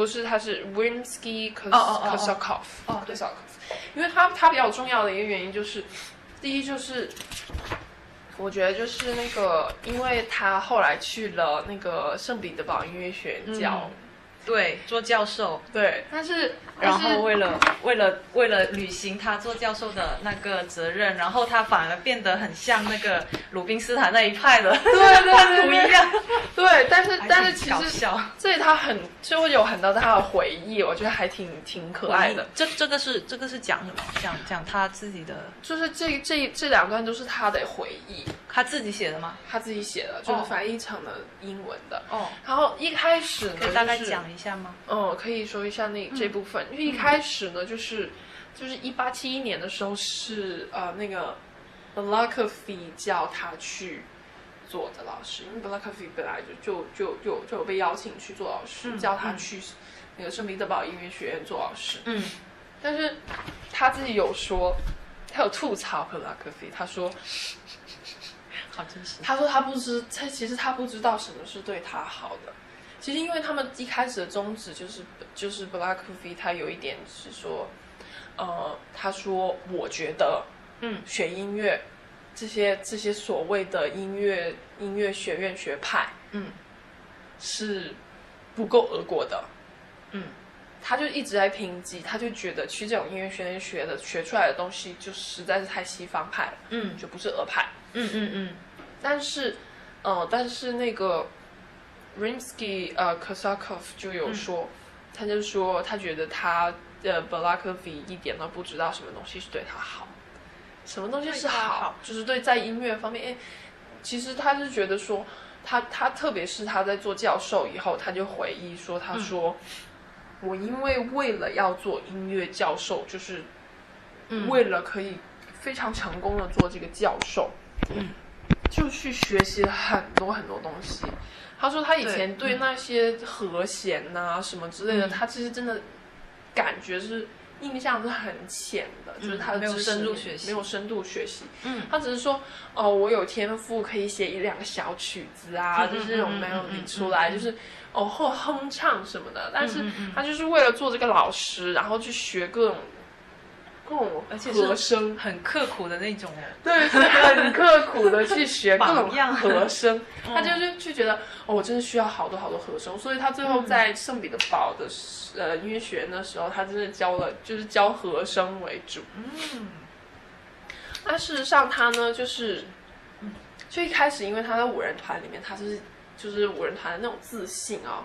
不是，他是 Rimsky Kos 哦对。Kosakov，因为他他比较重要的一个原因就是，第一就是。我觉得就是那个，因为他后来去了那个圣彼得堡音乐学院教，对，做教授，对，但是然后为了为了为了履行他做教授的那个责任，然后他反而变得很像那个鲁宾斯坦那一派的，对 对对不一样。对，但是但是其实搞笑这里他很就会有很多他的回忆，我觉得还挺挺可爱的。这这个是这个是讲什么？讲讲他自己的，就是这这这两段都是他的回忆，他自己写的吗？他自己写的，就是哦翻译成了英文的。哦，然后一开始呢，可以大概讲一下吗？嗯，可以说一下那这部分，因为一开始呢，就是就是一八七一年的时候是呃那个 b l a k o f i 叫他去做的老师，因为 b l a k o f i 本来就就就就就有被邀请去做老师，嗯叫他去那个圣彼得堡音乐学院做老师，嗯但是他自己有说，他有吐槽 b l a k o f i 他说 好真实。他说他不知，他其实他不知道什么是对他好的。其实因为他们一开始的宗旨就是就是 Black Coffee，他有一点是说，呃，他说我觉得嗯。学音乐这些这些所谓的音乐音乐学院学派嗯。是不够俄国的。嗯。他就一直在抨击，他就觉得去这种音乐学院学的学出来的东西就实在是太西方派了，嗯。就不是俄派。嗯嗯嗯。但是，呃，但是那个 Rimsky 呃 Kosakov 就有说，他就说他觉得他的 b l a k o v 一点都不知道什么东西是对他好，什么东西是好，好就是对在音乐方面，哎，其实他是觉得说，他他特别是他在做教授以后，他就回忆说，他说、我因为为了要做音乐教授，就是嗯，为了可以非常成功的做这个教授，嗯，就去学习了很多很多东西。他说他以前对对那些和弦呐、什么之类的，嗯。他其实真的感觉是印象是很浅的，就是他的没有深入学习没有深度学习。嗯他只是说哦，我有天赋可以写一两个小曲子啊，嗯就是那种嗯嗯 melody 嗯出来，嗯就是哦或哼唱什么的。但是他就是为了做这个老师，然后去学各种各种而且和声，很刻苦的那种哦。对，是很刻苦的去学各种榜样和声。嗯他就是去觉得哦，我真的需要好多好多和声，所以他最后在圣彼得堡的呃音乐学院的时候，他真的教了就是教和声为主。嗯那事实上，他呢，就是，就一开始，因为他在五人团里面，他是就是五人团的那种自信啊、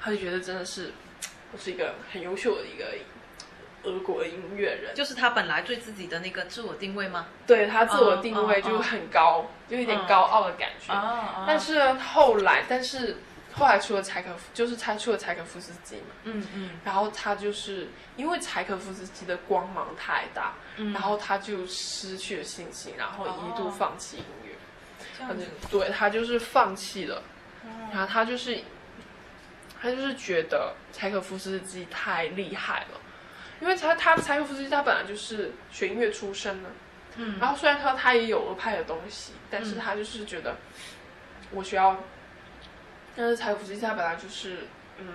他就觉得真的是我是一个很优秀的一个俄国的音乐人，就是他本来对自己的那个自我定位吗？对他自我定位就很高，就有点高傲的感觉。啊但是呢，后来，但是后来出了柴可夫，就是他出了柴可夫斯基嘛，嗯嗯。然后他就是因为柴可夫斯基的光芒太大，嗯，然后他就失去了信心，然后一度哦放弃音乐。对他就是放弃了，嗯然后他就是他就是觉得柴可夫斯基太厉害了，因为他他柴可夫斯基他本来就是学音乐出身的，嗯然后虽然说他也有俄派的东西，但是嗯他就是觉得我需要，但是柴可夫斯基他本来就是嗯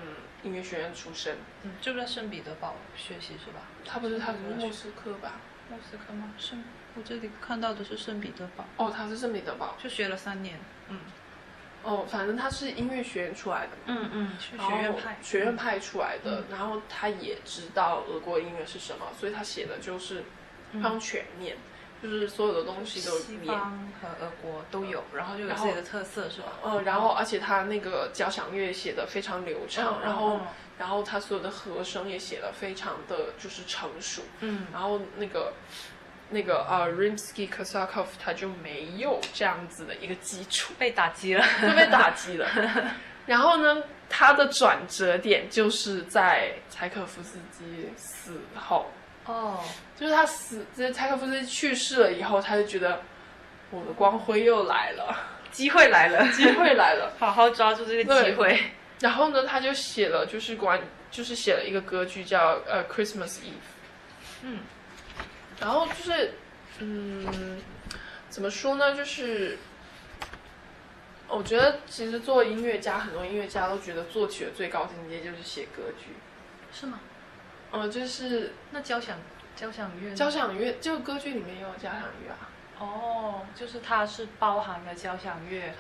音乐学院出身，嗯，就在圣彼得堡学习是吧？他不是他是莫斯科吧？莫斯科吗？圣，我这里看到的是圣彼得堡，哦，他是圣彼得堡，就学了三年。嗯哦，反正他是音乐学院出来的嘛。嗯嗯，是学院派，学院派出来的，嗯。然后他也知道俄国音乐是什么，所以他写的就是非常全面，就是所有的东西都西。方和俄国都有，然后就有自己的特色是吧？嗯，然后而且他那个交响乐写的非常流畅，然后嗯然后他所有的和声也写的非常的就是成熟，嗯。然后那个那个呃 Rimsky Korsakov 他就没有这样子的一个基础，被打击了。就被打击了。然后呢，他的转折点就是在柴可夫斯基死后，哦，就是他死，就是柴可夫斯基去世了以后，他就觉得我的光辉又来了，机会来了，机会来了。好好抓住这个机会。然后呢，他就写了，就是关，就是写了一个歌剧叫呃 Christmas Eve，嗯然后就是，嗯，怎么说呢？就是，嗯，我觉得其实做音乐家，很多音乐家都觉得作曲的最高境界就是写歌剧。是吗？呃，就是那交响交响乐交响乐，就歌剧里面也有交响乐啊，哦，就是它是包含了交响乐，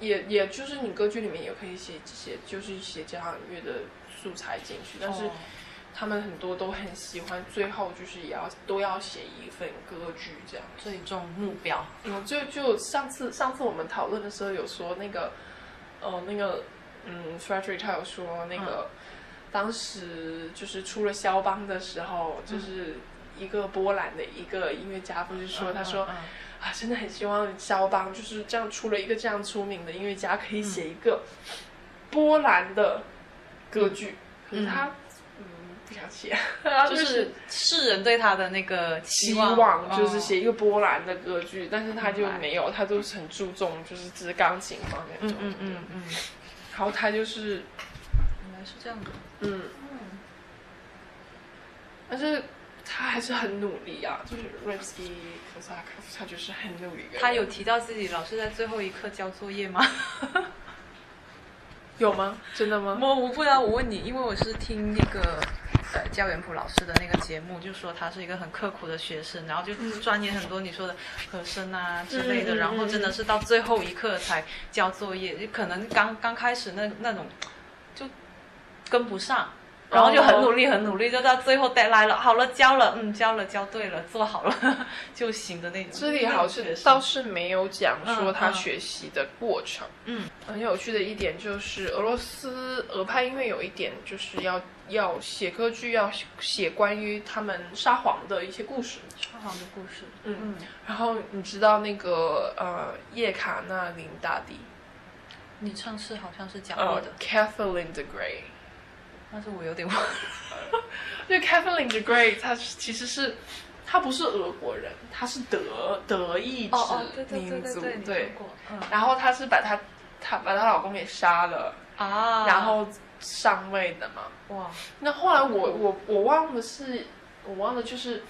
也也就是你歌剧里面也可以写写，就是写交响乐的素材进去，但是哦他们很多都很喜欢，最后就是也要都要写一份歌剧这样。最终目标。嗯，就就上次上次我们讨论的时候有说那个，呃，那个，嗯，Frederick 他有说那个，当时就是出了肖邦的时候，就是一个波兰的一个音乐家，不是说他说、啊，真的很希望肖邦就是这样出了一个这样出名的音乐家，可以写一个波兰的歌剧，可是他嗯不想写，就是世人对他的那个期望，望就是哦写一个波兰的歌剧，但是他就没有，他都是很注重就是只是钢琴方面的嗯嗯嗯嗯，然后他就是原来是这样的。嗯，但是他还是很努力啊，就是 Rimsky k o s a k o v 他就是很努力。他有提到自己老是在最后一刻交作业吗？有吗？真的吗？我我不知道，我问你，因为我是听那个呃教元普老师的那个节目，就说他是一个很刻苦的学生，然后就钻研很多你说的和声啊之类的，然后真的是到最后一刻才交作业，就可能刚刚开始那那种就跟不上。然后就很努力，很努力，就到最后 deadline 了，好了，交了，嗯，交了，交对了，做好了 就行的那种。这里好像倒是没有讲说他学习的过程。嗯。很有趣的一点就是，俄罗斯俄派音乐有一点就是要要写歌剧，要写关于他们沙皇的一些故事。沙皇的故事，嗯。嗯。然后你知道那个呃叶卡纳琳大帝，你上次好像是讲过呃的，Catherine the Great，但是我有点忘了。因为 Catherine the Great 她其实是她不是俄国人，她是德德意志对对民族，对对，你说过，嗯然后她是把她她把她老公给杀了，啊，然后上位的嘛。哇，那后来我我我忘了是，我忘了就是，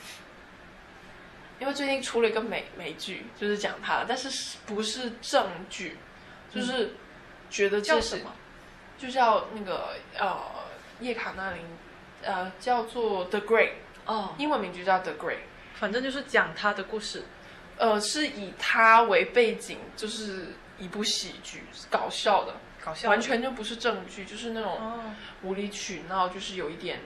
因为最近出了一个美美剧，就是讲他的，但是是不是正剧，就是觉得这是叫什么？就叫那个呃叶卡那琳，呃叫做 The Great，哦，英文名就叫 The Great，反正就是讲他的故事。呃是以他为背景，就是一部喜剧，搞笑的，搞笑的完全就不是正剧，就是那种哦，无理取闹，就是有一点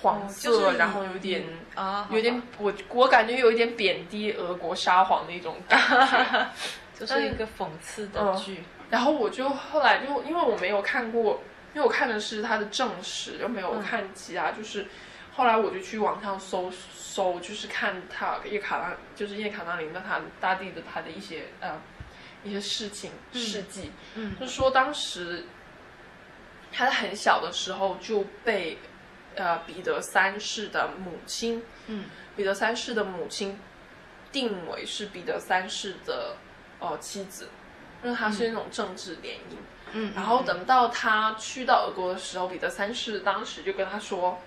黄色，就是然后有点。啊，有点我我感觉有一点贬低俄国沙皇的一种感觉。就是一个讽刺的剧。然后我就后来就因为我没有看过，因为我看的是他的正史，又没有嗯看其他，就是后来我就去网上搜搜，就是看他叶卡拉，就是叶卡拉琳的他大帝的他的一些呃一些事情嗯事迹，嗯就说当时他在很小的时候就被呃彼得三世的母亲。嗯彼得三世的母亲定为是彼得三世的呃妻子，因为他是那种政治联姻。嗯，然后等到他去到俄国的时候，彼得三世当时就跟他说，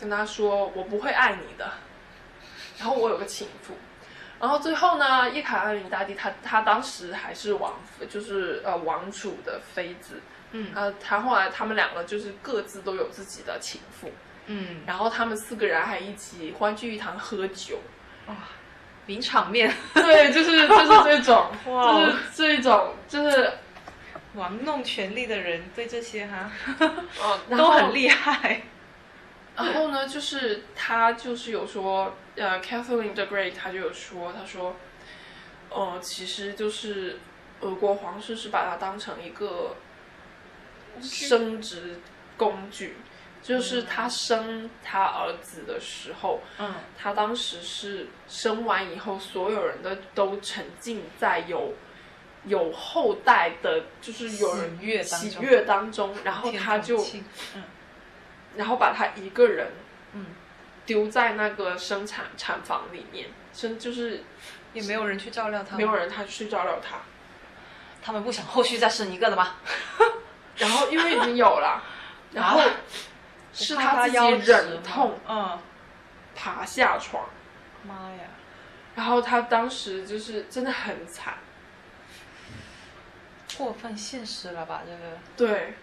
跟他说我不会爱你的，然后我有个情妇。然后最后呢，叶卡纳琳大帝他他当时还是王，就是呃王储的妃子，嗯。呃，他后来他们两个就是各自都有自己的情妇，嗯，然后他们四个人还一起欢聚一堂喝酒，哇，名场面，对，就是就是这种，哇。就是这一种，就是玩弄权力的人对这些哈哦，然后都很厉害。然后呢，就是他就是有说，呃，Catherine the Great，他就有说，他说，呃，其实就是俄国皇室是把它当成一个生殖工具，就是他生他儿子的时候，嗯他当时是生完以后，所有人的都沉浸在有有后代的，就是有人喜悦当中。喜悦当中，然后他就，然后把他一个人嗯，丢在那个生产产房里面，真就是也没有人去照料他，没有人他去照料他，他们不想后续再生一个的吗？然后因为已经有了，然后是他自己忍痛嗯，爬下床，妈呀，然后他当时就是真的很惨，过分现实了吧？这个，对，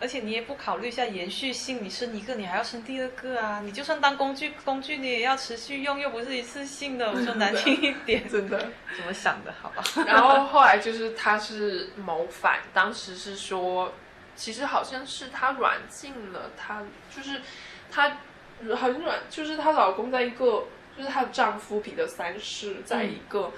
而且你也不考虑一下延续性，你生一个，你还要生第二个啊！你就算当工具，工具你也要持续用，又不是一次性的。我说难听一点，真的。怎么想的？好吧。然后后来就是他是谋反，当时是说，其实好像是他软禁了他，就是他很软，就是她老公在一个，就是她的丈夫彼得三世在一个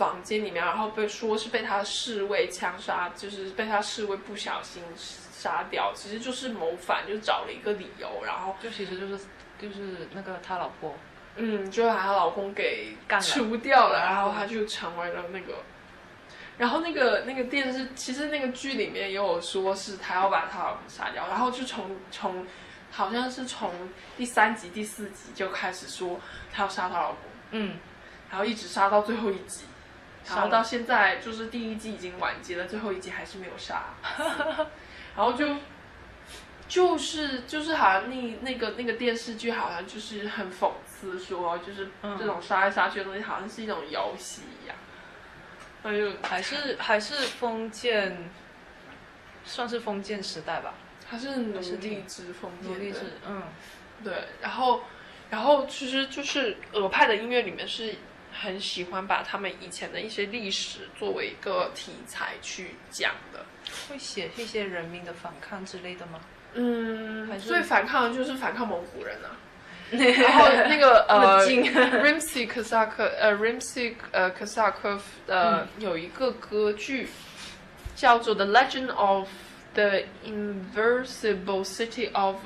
房间里面，然后被说是被他的侍卫枪杀，就是被他侍卫不小心杀掉，其实就是谋反，就找了一个理由，然后就其实就是就是那个他老婆，嗯，就把她老公给干了除掉了，然后他就成为了那个。然后那个那个电视，其实那个剧里面也有说是她要把她老公杀掉，然后就从从好像是从第三集第四集就开始说她要杀她老公，嗯，然后一直杀到最后一集，然后到现在就是第一季已经完结了，最后一集还是没有杀，然后就就是就是好像那那个那个电视剧好像就是很讽刺说，就是嗯这种杀来杀去的东西好像是一种游戏一样，那就还是还是封建，算是封建时代吧，还是奴隶制封建的奴隶制，嗯。对，然后，然后其实就是俄派的音乐里面是很喜欢把他们以前的一些历史作为一个题材去讲的。会写一些人民的反抗之类的吗？嗯还是最反抗的就是反抗蒙古人啊。然后那个呃那么近，Rimsky Kosak 呃 Rimsky 呃 Kosakov 的嗯有一个歌剧叫做《The Legend of the Inversible City of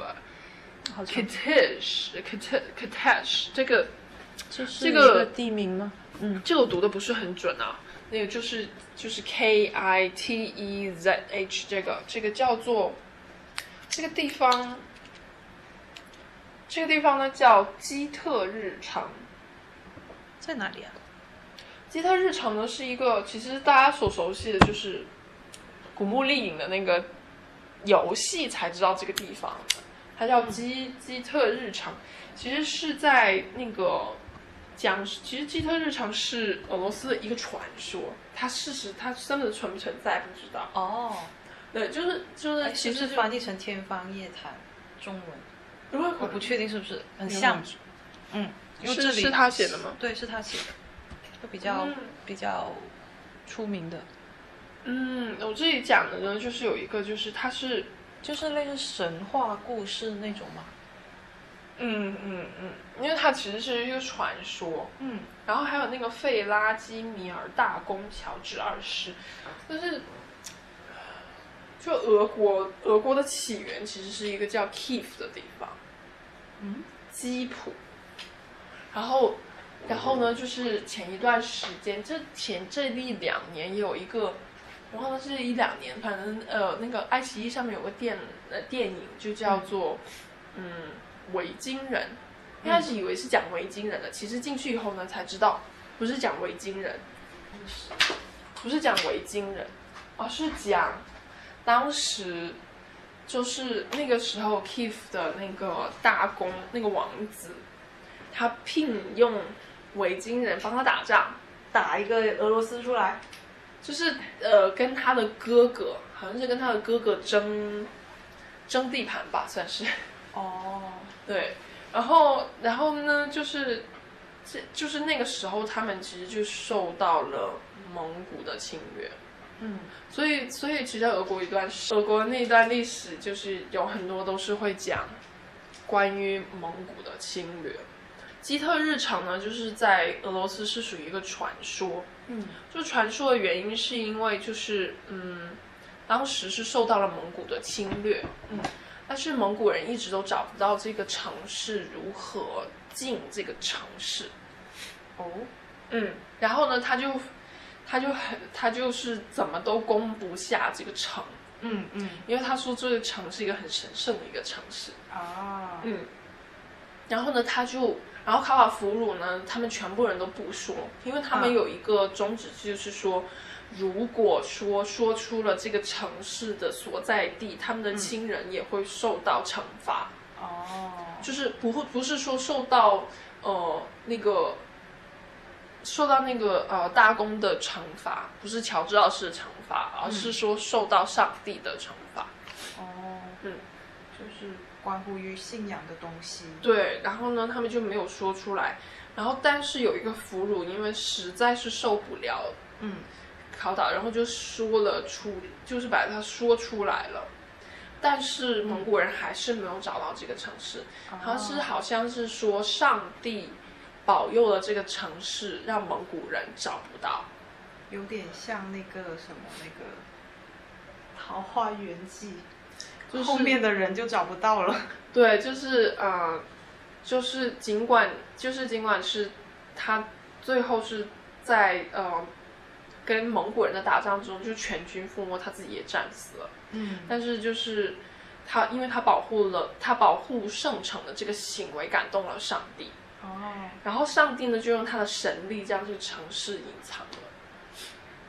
Kitish Kit Kitash》这个这是这个地名吗？嗯，这个我读的不是很准啊，那个就是就是 K I T E Z H 这个这个叫做这个地方，这个地方呢叫基特日常。在哪里啊？基特日常呢是一个其实大家所熟悉的就是《古墓丽影》的那个游戏才知道这个地方，它叫基基特日常，其实是在那个讲，其实基特日常是俄罗斯的一个传说，它事实它真的存不存在不知道。哦，对，就是就是哎其实翻译成天方夜谭中文？如果我不确定是不是很像，嗯，因为这里是是他写的吗？对，是他写的，就比较、嗯比较出名的，嗯，我这里讲的呢，就是有一个，就是它是就是类似神话故事那种嘛。嗯嗯嗯，因为它其实是一个传说，嗯，然后还有那个费拉基米尔大公乔治二世，就是就俄国俄国的起源其实是一个叫 Kiev 的地方，嗯，基辅，然后然后呢，就是前一段时间，这前这一两年也有一个。然后呢是一两年，反正呃，那个爱奇艺上面有个电呃电影，就叫做嗯维京人，一开始以为是讲维京人的，其实进去以后呢才知道不是讲维京人，不是讲维京人，而是讲当时就是那个时候 Kiev 的那个大公那个王子，他聘用维京人帮他打仗，打一个俄罗斯出来，就是呃跟他的哥哥，好像是跟他的哥哥争争地盘吧，算是。哦，对，然后然后呢，就是这就是那个时候，他们其实就受到了蒙古的侵略，嗯，所以所以其实俄国一段俄国那一段历史，就是有很多都是会讲关于蒙古的侵略。基特日常呢，就是在俄罗斯是属于一个传说，嗯，就传说的原因是因为就是嗯，当时是受到了蒙古的侵略，嗯，但是蒙古人一直都找不到这个城市如何进这个城市，哦，嗯，然后呢，他就他就很他就是怎么都攻不下这个城，嗯嗯。因为他说这个城是一个很神圣的一个城市，啊，嗯，然后呢，他就，然后卡瓦俘虏呢，他们全部人都不说，因为他们啊有一个宗旨，就是说，如果说说出了这个城市的所在地，他们的亲人也会受到惩罚，哦，就是不会不是说受到呃那个受到那个呃大公的惩罚，不是乔治老师的惩罚，而是说受到上帝的惩罚。哦，嗯，就是关乎于信仰的东西。对，然后呢，他们就没有说出来。然后，但是有一个俘虏，因为实在是受不了嗯然后就说了出，就是把它说出来了。但是蒙古人还是没有找到这个城市，他是好像是说上帝保佑了这个城市，让蒙古人找不到。有点像那个什么那个《桃花源记》，就是后面的人就找不到了。对，就是呃，就是尽管就是尽管是他最后是在呃跟蒙古人的打仗中就全军覆没，他自己也战死了。嗯但是就是他，因为他保护了他保护圣城的这个行为感动了上帝，哦，然后上帝呢就用他的神力将这个城市隐藏了。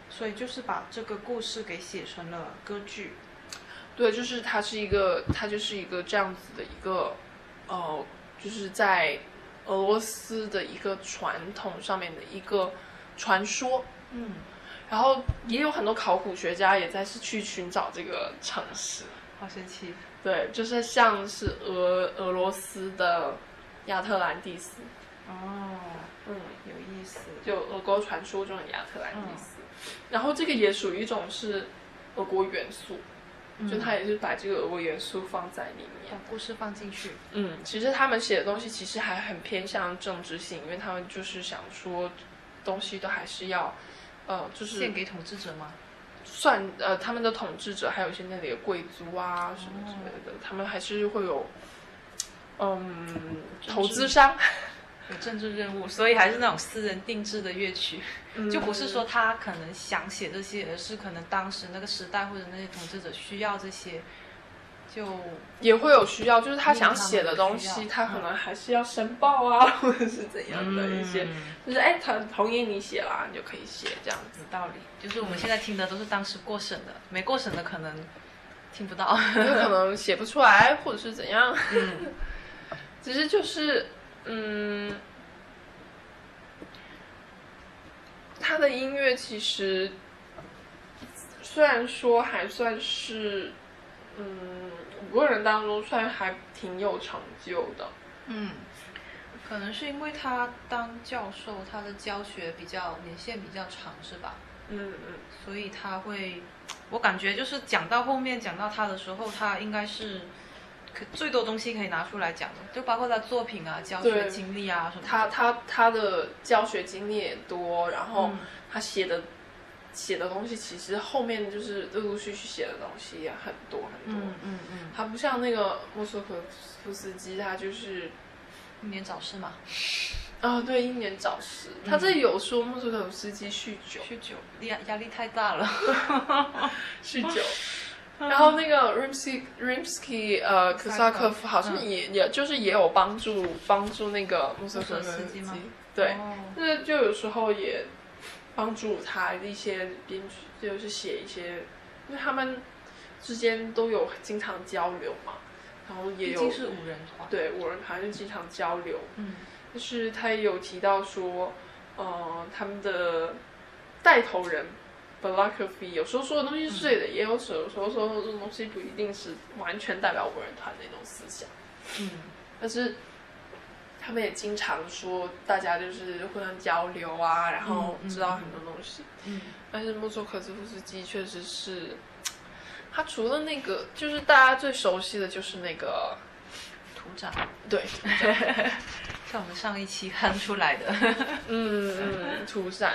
所以就是把这个故事给写成了歌剧。对，就是它是一个，它就是一个这样子的一个，呃，就是在俄罗斯的一个传统上面的一个传说。嗯然后也有很多考古学家也在是去寻找这个城市。好神奇。对，就是像是俄俄罗斯的亚特兰蒂斯，哦，嗯，有意思。就俄国传说中的亚特兰蒂斯。然后这个也属于一种是俄国元素，就他也是把这个俄国元素放在里面。把故事放进去。嗯，其实他们写的东西其实还很偏向政治性，因为他们就是想说，东西都还是要，呃，就是献给统治者吗？算呃他们的统治者，还有一些那里的贵族啊什么之类的，他们还是会有，嗯，投资商，有政治任务，所以还是那种私人定制的乐曲，嗯。就不是说他可能想写这些，而是可能当时那个时代或者那些统治者需要这些，就也会有需要，就是他想写的东西，他可能还是要申报啊，或者是怎样的一些，嗯就是哎，他同意你写啦，你就可以写这样子。有道理。就是我们现在听的都是当时过审的，没过审的可能听不到。有可能写不出来，或者是怎样。嗯其实就是，嗯，他的音乐其实虽然说还算是，嗯，五个人当中算还挺有成就的。嗯，可能是因为他当教授，他的教学比较年限比较长，是吧？嗯嗯，所以他会，我感觉就是讲到后面讲到他的时候，他应该是可最多东西可以拿出来讲的，就包括他作品啊、教学经历啊什么。他他他的教学经历也多，然后嗯他写的。写的东西其实后面就是陆陆续续写的东西也很多很多，嗯嗯嗯，他不像那个莫斯科夫斯基，他就是英年早逝嘛，啊、对，英年早逝。他这里有说莫斯科夫斯基酗酒，酗酒压压力太大了。酗酒。然后那个 Rimsky Rimsky 呃科萨科夫好像也、也就是也有帮助帮助那个莫斯科夫斯基对，哦那就有时候也帮助他一些编剧，就是写一些，因为他们之间都有经常交流嘛，然后也有是五人团。对五人团就经常交流，嗯。就是他也有提到说，呃，他们的带头人 b l a k o v 有时候说的东西是对的，也有时候说说的东西不一定是完全代表五人团的一种思想，嗯。但是他们也经常说大家就是互相交流啊，然后知道很多东西。嗯。但是莫索可兹夫斯基确实是，他除了那个，就是大家最熟悉的就是那个，土长，对，像我们上一期哼出来的。嗯嗯，土展，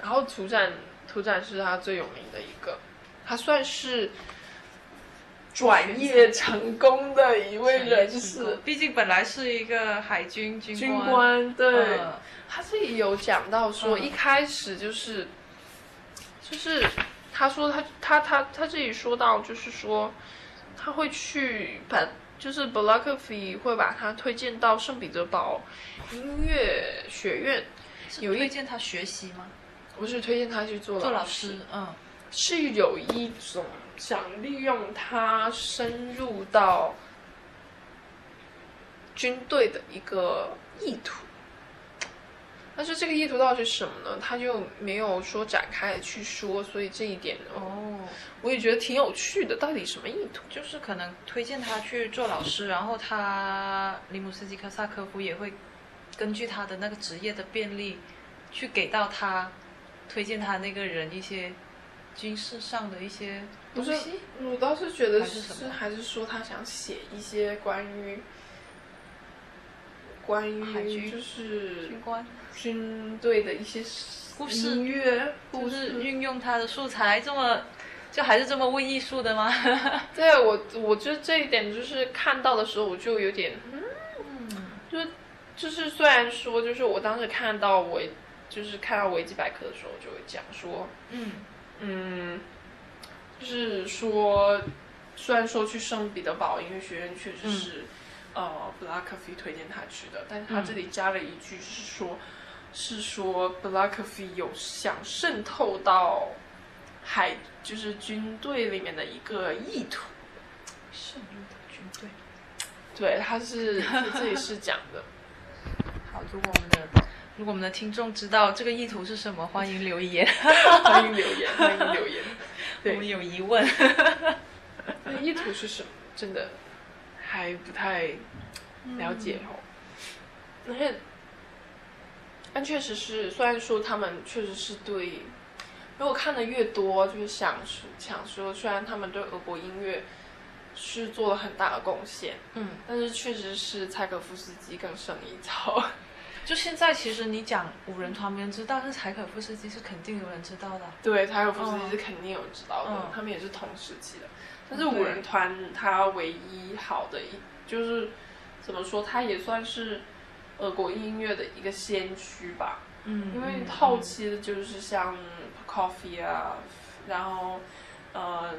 然后土展土展是他最有名的一个，他算是转业成功的一位人士，毕竟本来是一个海军军军官对。嗯他自己有讲到说，嗯一开始就是，就是他说他他他他自己说到，就是说他会去把，就是 b l a k o v 会把他推荐到圣彼得堡音乐学院，有一推荐他学习吗？不是推荐他去做做老，师，嗯是有一种想利用他深入到军队的一个意图。但是这个意图到底是什么呢？他就没有说展开去说，所以这一点，哦，我也觉得挺有趣的。到底什么意图？就是可能推荐他去做老师，然后他里姆斯基科萨科夫也会根据他的那个职业的便利，去给到他推荐他那个人一些军事上的一些不是东西。，我倒是觉得还是还是说他想写一些关于关海军于就是军官军队的一些故事音乐就故事。是运用他的素材这么，就还是这么为艺术的吗？对我，我觉得这一点就是看到的时候，我就有点，嗯，就是就是虽然说，就是我当时看到维，就是看到维基百科的时候，就会讲说，嗯嗯，就是说，虽然说去圣彼得堡音乐学院确实是，呃，布拉克菲推荐他去的，但是他这里加了一句是说，是说布拉克菲有想渗透到海，就是军队里面的一个意图。渗入到军队。对，他是这里是讲的。好，如果我们的如果我们的听众知道这个意图是什么，欢迎留言。欢迎留言，欢迎留言。我们有疑问。那意图是什么？真的还不太了解哦。而且，但确实是，虽然说他们确实是对，如果看的越多，就是想说想说，虽然他们对俄国音乐是做了很大的贡献，嗯，但是确实是柴可夫斯基更胜一筹。就现在其实你讲五人团没人知道，但是柴可夫斯基是肯定有人知道的。对，柴可夫斯基是肯定有人知道的，嗯他们也是同时期的。但是五人团它唯一好的一就是怎么说，它也算是俄国音乐的一个先驱吧。嗯因为后期的就是像 Prokofiev 啊，然后呃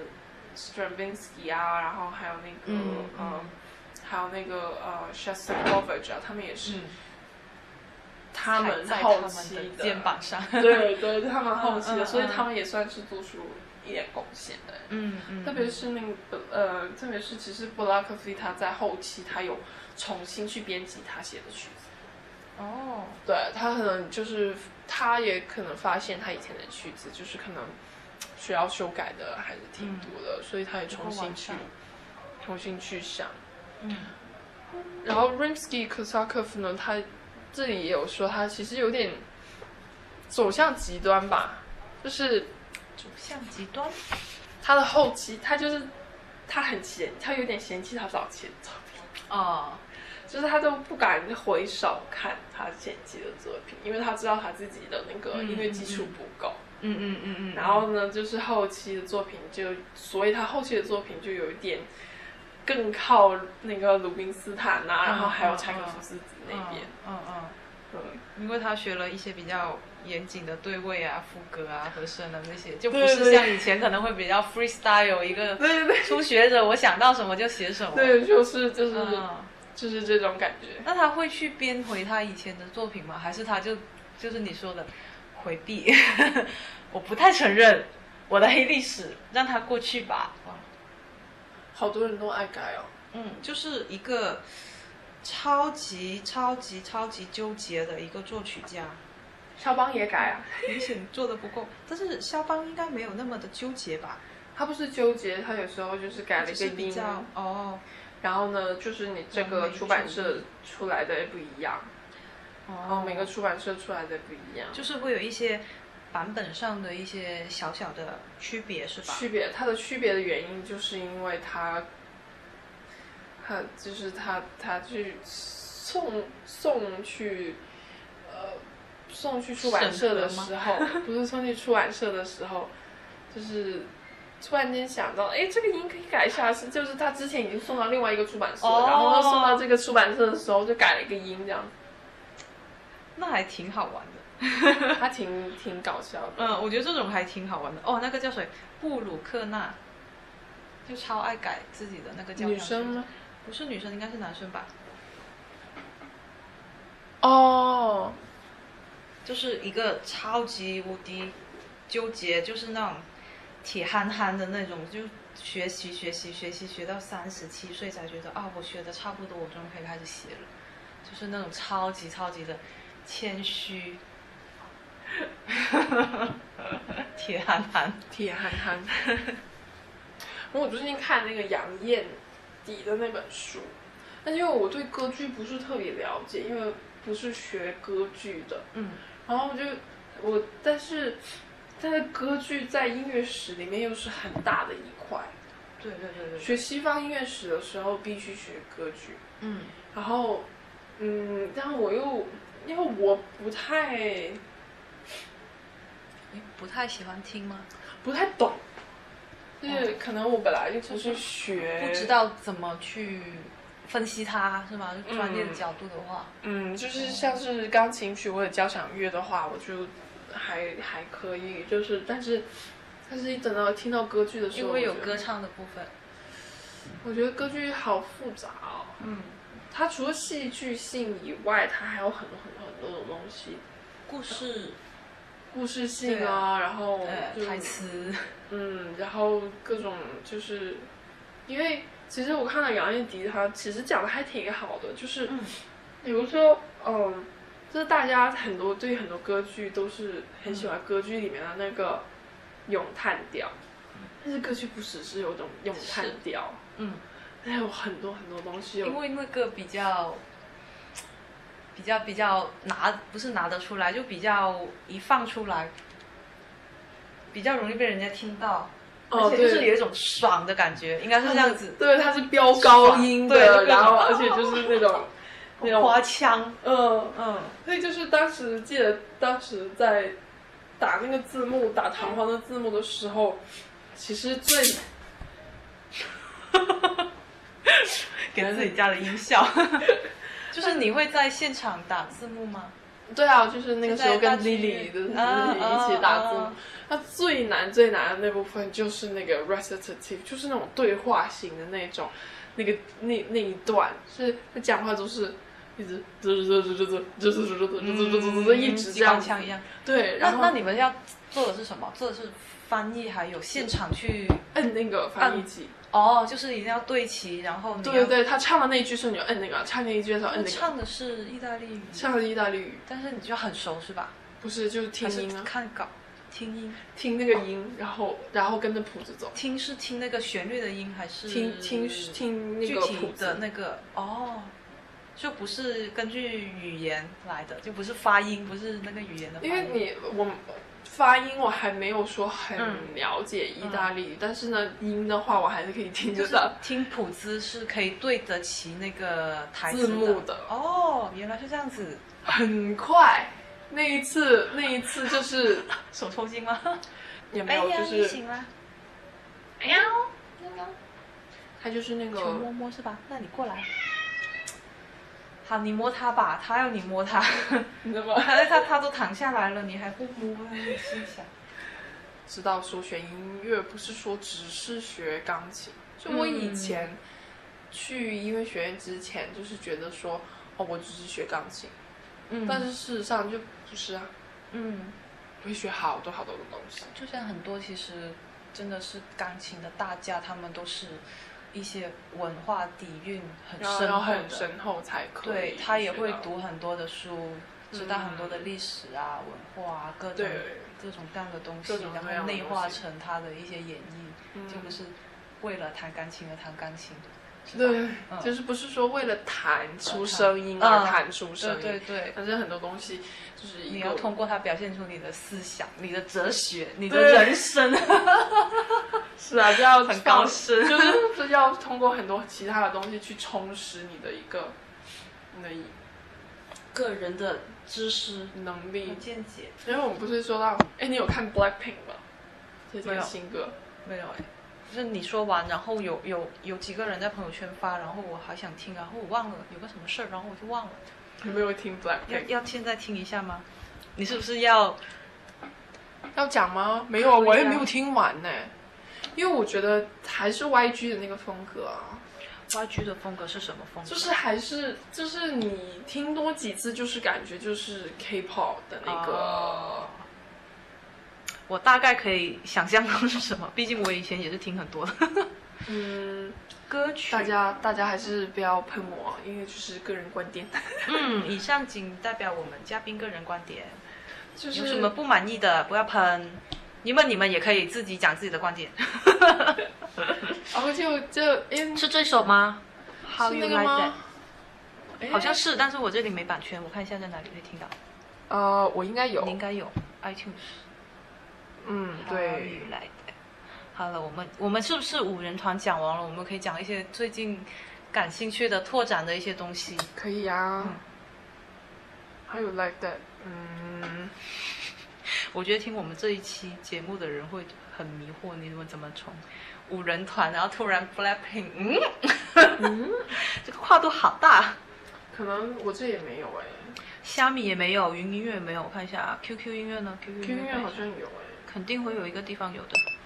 Stravinsky 啊，然后还有那个嗯呃还有那个呃 Shostakovich 啊，他们也是嗯，他们后期的肩膀上。对对，他们后期的，所以他们也算是做出一点贡献的。嗯嗯，特别是那个呃，特别是其实布拉克菲他在后期他有重新去编辑他写的曲子，哦，对他可能就是他也可能发现他以前的曲子就是可能需要修改的还是挺多的，所以他也重新去重新去想。嗯。然后 Rimsky Korsakov 呢，他这里也有说他其实有点走向极端吧，就是走向极端。他的后期他就是他很嫌，他有点嫌弃他早期的作品。哦，就是他都不敢回首看他前期的作品，因为他知道他自己的那个音乐基础不够。嗯嗯嗯嗯，然后呢，就是后期的作品就，所以他后期的作品就有一点更靠那个鲁宾斯坦呐、然后还有柴可夫斯基那边。嗯嗯嗯，嗯，因为他学了一些比较严谨的对位啊、副歌啊、和声啊那些，就不对对是像以前可能会比较 freestyle 一个对对对初学者，我想到什么就写什么。对，就是就是、嗯，就是这种感觉。那他会去编回他以前的作品吗？还是他就就是你说的回避？我不太承认我的黑历史，让他过去吧。哇，好多人都爱改哦。嗯，就是一个超级超级超级纠结的一个作曲家，肖邦也改啊，明显做的不够。但是肖邦应该没有那么的纠结吧？他不是纠结，他有时候就是改了一个就是比音，较哦然后呢，就是你这个出版社出来的也不一样，然后哦，每个出版社出来的不一样。就是会有一些版本上的一些小小的区别，是吧？区别，它的区别的原因就是因为它，它就是他他去送送去，呃，送去出版社的时候，不是送去出版社的时候，就是突然间想到，哎，这个音可以改一下，是就是他之前已经送到另外一个出版社，哦然后送到这个出版社的时候就改了一个音，这样，那还挺好玩的。他挺挺搞笑的。嗯，我觉得这种还挺好玩的。哦，那个叫谁？布鲁克纳，就超爱改自己的那个叫女生吗？不是女生，应该是男生吧？哦，就是一个超级无敌纠结，就是那种铁憨憨的那种，就学习学习学习学到三十七岁才觉得啊，我学的差不多，我终于可以开始写了，就是那种超级超级的谦虚，铁憨憨，铁憨憨。我最近看那个杨燕迪的那本书，但是因为我对歌剧不是特别了解，因为不是学歌剧的，嗯。然后我就我但是但是歌剧在音乐史里面又是很大的一块。对对对对，学西方音乐史的时候必须学歌剧，嗯。然后嗯，但我又因为我不太你不太喜欢听吗？不太懂，就是可能我本来就不是是学，不知道怎么去分析它是吗？就专业的嗯角度的话，嗯，就是像是钢琴曲或者交响乐的话，我就还还可以，就是但是但是一等到听到歌剧的时候，因为有歌，唱的部分。我觉得歌剧好复杂哦。嗯，它除了戏剧性以外，它还有很多很多很多种东西，故事、故事性对啊，然后台词，嗯，然后各种就是，因为其实我看到杨燕迪他其实讲的还挺好的，就是嗯。比如说，嗯，就是大家很多对很多歌剧都是很喜欢歌剧里面的那个咏叹调，但是歌剧不只是有种咏叹调，嗯，还有很多很多东西因为那个比较。比较比较拿不是拿得出来，就比较一放出来，比较容易被人家听到，哦而且就是有一种爽的感觉，应该是这样子，对，它是飙高音的，然后而且就是那种 那种花腔，嗯。嗯，所以就是当时记得当时在打那个字幕打弹簧的字幕的时候，其实最 给自己加了音效。就是你会在现场打字幕吗？对啊，就是那个时候跟 Lily 的一起打字幕最难最难的那部分就是那个 recitative，就是那种对话型的那种，那个那那一段是他讲话都是一直啧啧啧啧啧啧啧啧啧啧啧啧啧一直机这样枪一样。对，那然后那你们要做的是什么？做的是翻译，还有现场去摁那个翻译机。哦，就是一定要对齐，然后你对对对，他唱的那一句时候你就摁那个，唱那一句的时候摁那个。唱的是意大利语，唱的是意大利语，但是你就很熟是吧？不是就是听音啊，看稿听音？听那个音，然后然后跟着谱子走，听是听那个旋律的音，还是听听听那个具体的。那个哦？就不是根据语言来的，就不是发音，不是那个语言的发音。因为你我发音我还没有说很嗯了解意大利语，但是呢音的话我还是可以听就是得到。听谱子是可以对得起那个台字幕的哦，原来是这样子。很快，那一次那一次就是 手抽筋吗？也没有，就是你醒了。哎呀，他就是那求摸摸是吧？那你过来。好，你摸他吧，他要你摸他，你怎么？他他他都躺下来了，你还不摸？你心想，知道说学音乐不是说只是学钢琴，就我以前去音乐学院之前，就是觉得说哦，我只是学钢琴，嗯。但是事实上就不是啊，嗯，会学好多好多的东西。就像很多其实真的是钢琴的大家，他们都是一些文化底蕴很深厚很的，深厚才可以。对他也会读。很多的书，知道嗯很多的历史啊、文化啊，各种，各种各样的东西然后内化成他的一些演绎，嗯就不是为了弹钢琴而弹钢琴。对，嗯。就是不是说为了弹出声音嗯。而弹出声音，对对，但是很多东西就是你要通过它表现出你的思想、你的哲学、你的人生。是啊，就要很高深。就是是要通过很多其他的东西去充实你的一个你的个人的知识能力。见解。因为我们不是说到，哎，你有看 Blackpink 吗？最近新歌，没有哎，就是你说完，然后有有有几个人在朋友圈发，然后我还想听，然后我忘了有个什么事儿，然后我就忘了。有没有听要 Blackpink？要现在听一下吗？你是不是要？要讲吗？没有我也没有听完呢。因为我觉得还是 YG 的那个风格啊，YG 的风格是什么风格？就是还是就是你听多几次，就是感觉就是 K-pop 的那个。哦我大概可以想象到是什么，毕竟我以前也是听很多的 嗯，歌曲。大家大家还是不要喷我，因为就是个人观点。嗯，以上仅代表我们嘉宾个人观点。就是有什么不满意的不要喷，你们你们也可以自己讲自己的观点。然 后就就因是这首吗？How 是 you 那 like 个 that？吗？好像是，但是我这里没版权，我看一下在哪里可以听到。呃，我应该有你应，该有 iTunes。嗯，对？好了，我们我们是不是五人团讲完了？我们可以讲一些最近感兴趣的拓展的一些东西。可以啊嗯。还有 like that，嗯，我觉得听我们这一期节目的人会很迷惑，你们怎么从五人团，然后突然 flapping？嗯，嗯，这个跨度好大。可能我这也没有哎虾米也没有，云音乐也没有，我看一下啊，QQ 音乐呢？QQ，Q 音乐好像有哎，肯定会有一个地方有的。